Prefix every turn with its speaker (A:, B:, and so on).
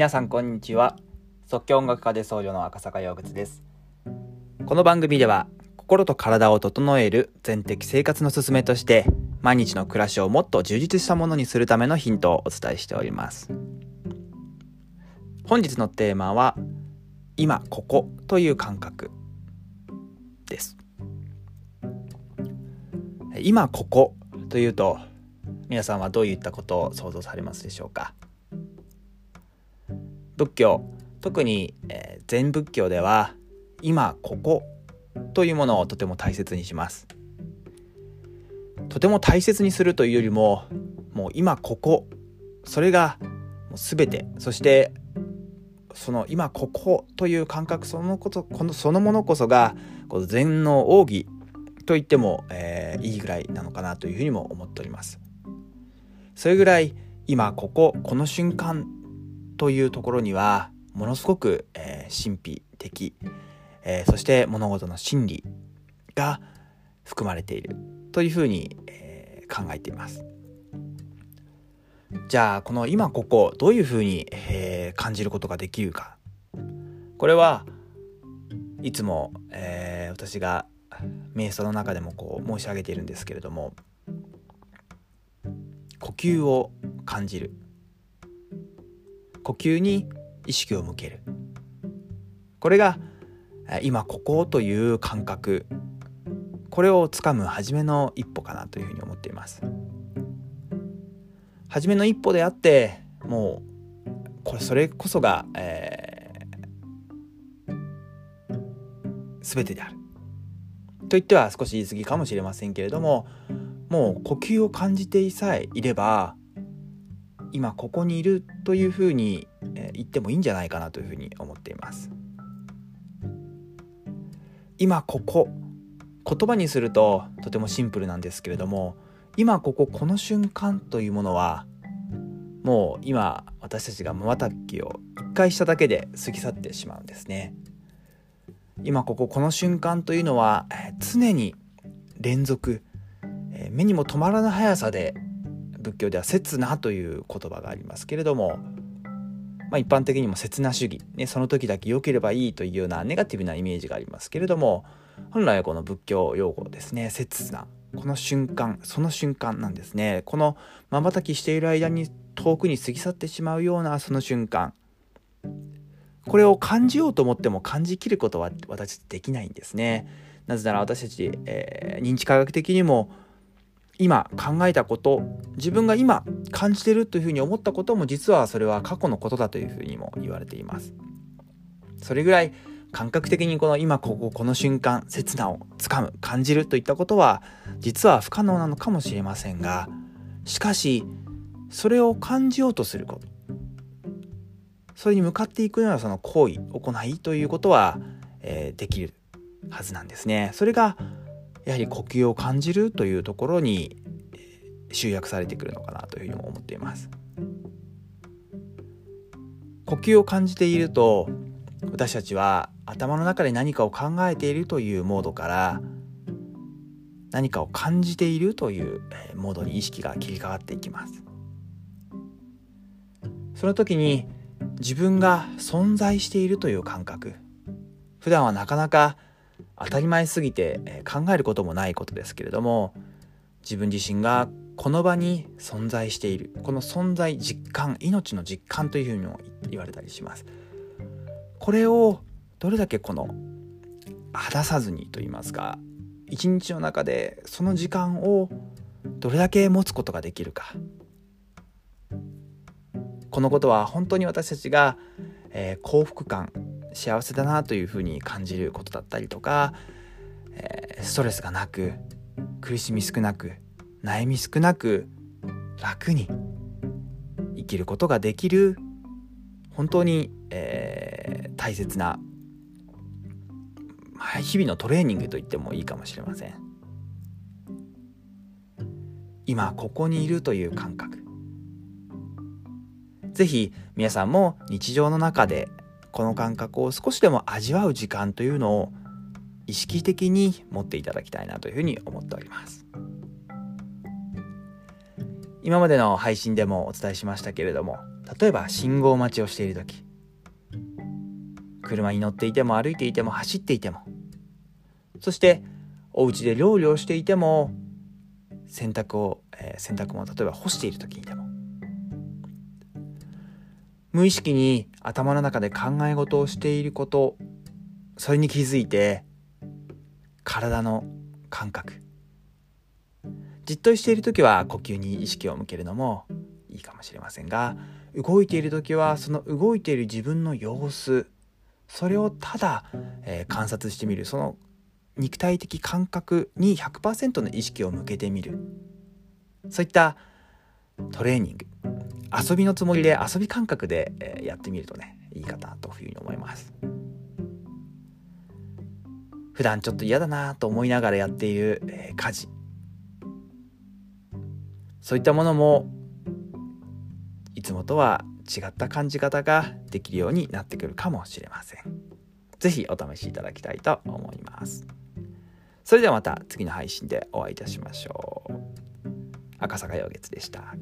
A: 皆さんこんにちは。即興音楽家で僧侶の赤坂洋靴です。この番組では心と体を整える全的生活のすすめとして毎日の暮らしをもっと充実したものにするためのヒントをお伝えしております。本日のテーマは今ここという感覚です。今ここというと皆さんはどういったことを想像されますでしょうか？仏教特に、えー、禅仏教では今ここというものをとても大切にしますとても大切にするというよりももう今ここそれがもう全てそしてその今ここという感覚そのことこのそのものこそがこの禅の奥義と言っても、えー、いいぐらいなのかなというふうにも思っております。それぐらい今こここの瞬間というところにはものすごく、えー、神秘的、えー、そして物事の真理が含まれているというふうに、えー、考えています。じゃあこの今ここどういうふうに、えー、感じることができるかこれはいつも、えー、私が瞑想の中でもこう申し上げているんですけれども呼吸を感じる呼吸に意識を向ける。これが今ここという感覚。これをつかむ初めの一歩かなというふうに思っています。初めの一歩であってもうこれそれこそが、えー、全てである。と言っては少し言い過ぎかもしれませんけれどももう呼吸を感じていさえいれば今ここにいるというふうに言ってもいいんじゃないかなというふうに思っています。今ここ言葉にするととてもシンプルなんですけれども今こここの瞬間というものはもう今私たちがまたきを一回しただけで過ぎ去ってしまうんですね。今こここの瞬間というのは常に連続目にも止まらぬ速さで仏教では刹那という言葉がありますけれども、まあ、一般的にも刹那主義、ね、その時だけ良ければいいというようなネガティブなイメージがありますけれども本来はこの仏教用語ですね刹那この瞬間その瞬間なんですね。このまばたきしている間に遠くに過ぎ去ってしまうようなその瞬間これを感じようと思っても感じきることは私できないんですねなぜなら私たち、えー、認知科学的にも今考えたこと自分が今感じてるというふうに思ったことも実はそれは過去のことだというふうにも言われています。それぐらい感覚的にこの今こここの瞬間刹那をつかむ感じるといったことは実は不可能なのかもしれませんがしかしそれを感じようとすることそれに向かっていくようなその行為行いということは、えー、できるはずなんですね。それがやはり呼吸を感じるというところに集約されてくるのかなというふうにも思っています。呼吸を感じていると私たちは頭の中で何かを考えているというモードから何かを感じているというモードに意識が切り替わっていきます。その時に自分が存在しているという感覚。普段はなかなか当たり前すぎて考えることもないことですけれども自分自身がこの場に存在しているこの存在実感命の実感というふうにも言われたりします。これをどれだけこの果たさずにと言いますか一日の中でその時間をどれだけ持つことができるか。このことは本当に私たちが、えー、幸福感幸せだなというふうに感じることだったりとか、えー、ストレスがなく苦しみ少なく悩み少なく楽に生きることができる本当に、えー、大切な、まあ、日々のトレーニングと言ってもいいかもしれません。今ここにいるという感覚。是非皆さんも日常の中でこの感覚を少しでも味わう時間というのを意識的に持っていただきたいなというふうに思っております。今までの配信でもお伝えしましたけれども例えば信号待ちをしている時車に乗っていても歩いていても走っていてもそしてお家で料理をしていても洗濯を、えー、洗濯物例えば干している時にでも無意識に頭の中で考え事をしていることそれに気づいて体の感覚。じっとしている時は呼吸に意識を向けるのもいいかもしれませんが動いている時はその動いている自分の様子それをただ、えー、観察してみる。その肉体的感覚に100%の意識を向けてみる。そういったトレーニング。遊びのつもりで遊び感覚で、えー、やってみるとねいいかなというふうに思います普段ちょっと嫌だなと思いながらやっている、えー、家事そういったものもいつもとは違った感じ方ができるようになってくるかもしれません。是非お試しいただきたいと思います。それではまた次の配信でお会いいたしましょう。赤坂陽月でした。